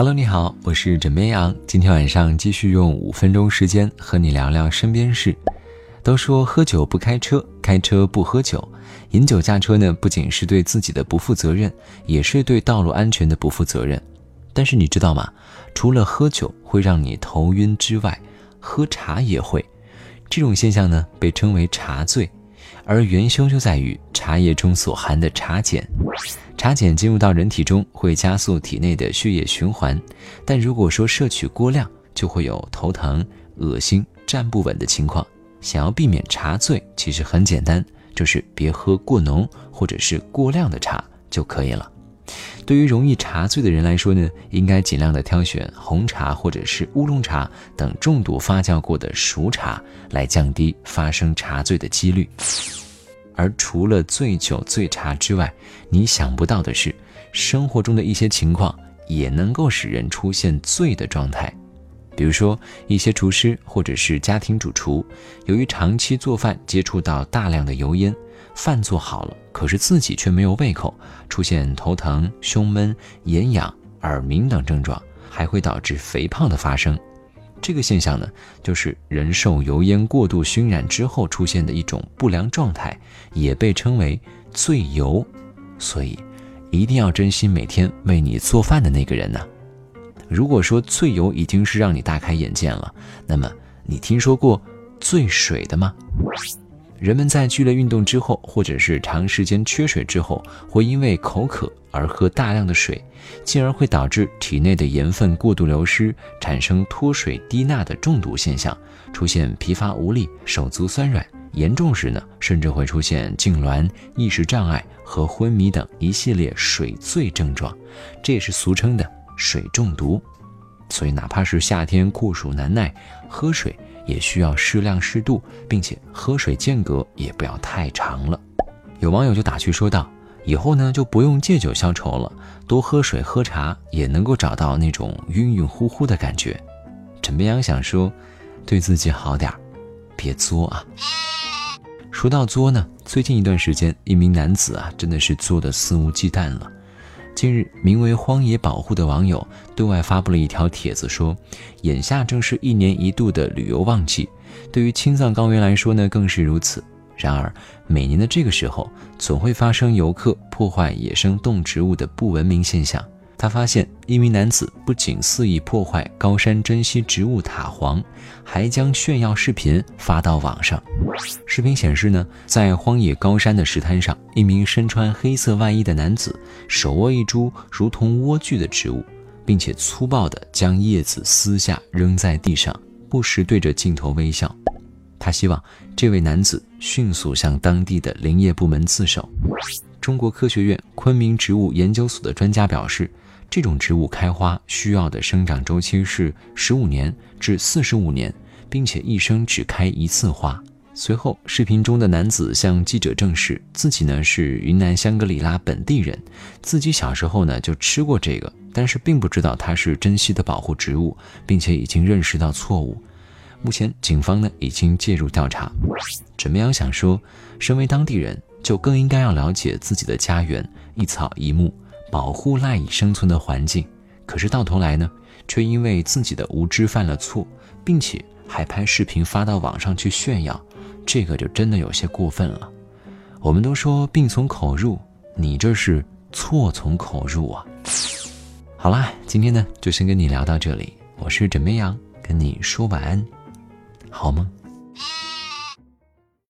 Hello，你好，我是枕边羊。今天晚上继续用五分钟时间和你聊聊身边事。都说喝酒不开车，开车不喝酒。饮酒驾车呢，不仅是对自己的不负责任，也是对道路安全的不负责任。但是你知道吗？除了喝酒会让你头晕之外，喝茶也会。这种现象呢，被称为茶醉，而元凶就在于茶叶中所含的茶碱。茶碱进入到人体中，会加速体内的血液循环，但如果说摄取过量，就会有头疼、恶心、站不稳的情况。想要避免茶醉，其实很简单，就是别喝过浓或者是过量的茶就可以了。对于容易茶醉的人来说呢，应该尽量的挑选红茶或者是乌龙茶等重度发酵过的熟茶，来降低发生茶醉的几率。而除了醉酒、醉茶之外，你想不到的是，生活中的一些情况也能够使人出现醉的状态。比如说，一些厨师或者是家庭主厨，由于长期做饭接触到大量的油烟，饭做好了，可是自己却没有胃口，出现头疼、胸闷、眼痒、耳鸣等症状，还会导致肥胖的发生。这个现象呢，就是人受油烟过度熏染之后出现的一种不良状态，也被称为醉油。所以，一定要珍惜每天为你做饭的那个人呢。如果说醉油已经是让你大开眼界了，那么你听说过醉水的吗？人们在剧烈运动之后，或者是长时间缺水之后，会因为口渴而喝大量的水，进而会导致体内的盐分过度流失，产生脱水低钠的中毒现象，出现疲乏无力、手足酸软，严重时呢，甚至会出现痉挛、意识障碍和昏迷等一系列水醉症状，这也是俗称的水中毒。所以，哪怕是夏天酷暑难耐，喝水。也需要适量适度，并且喝水间隔也不要太长了。有网友就打趣说道：“以后呢就不用借酒消愁了，多喝水喝茶也能够找到那种晕晕乎乎的感觉。”陈边阳想说：“对自己好点儿，别作啊。”说到作呢，最近一段时间，一名男子啊真的是作的肆无忌惮了。近日，名为“荒野保护”的网友对外发布了一条帖子，说：“眼下正是一年一度的旅游旺季，对于青藏高原来说呢，更是如此。然而，每年的这个时候，总会发生游客破坏野生动植物的不文明现象。”他发现一名男子不仅肆意破坏高山珍稀植物塔黄，还将炫耀视频发到网上。视频显示呢，在荒野高山的石滩上，一名身穿黑色外衣的男子手握一株如同莴苣的植物，并且粗暴地将叶子撕下扔在地上，不时对着镜头微笑。他希望这位男子迅速向当地的林业部门自首。中国科学院昆明植物研究所的专家表示。这种植物开花需要的生长周期是十五年至四十五年，并且一生只开一次花。随后，视频中的男子向记者证实，自己呢是云南香格里拉本地人，自己小时候呢就吃过这个，但是并不知道它是珍稀的保护植物，并且已经认识到错误。目前，警方呢已经介入调查。陈明阳想说，身为当地人，就更应该要了解自己的家园，一草一木。保护赖以生存的环境，可是到头来呢，却因为自己的无知犯了错，并且还拍视频发到网上去炫耀，这个就真的有些过分了。我们都说病从口入，你这是错从口入啊！好啦，今天呢就先跟你聊到这里，我是枕边羊，跟你说晚安，好吗？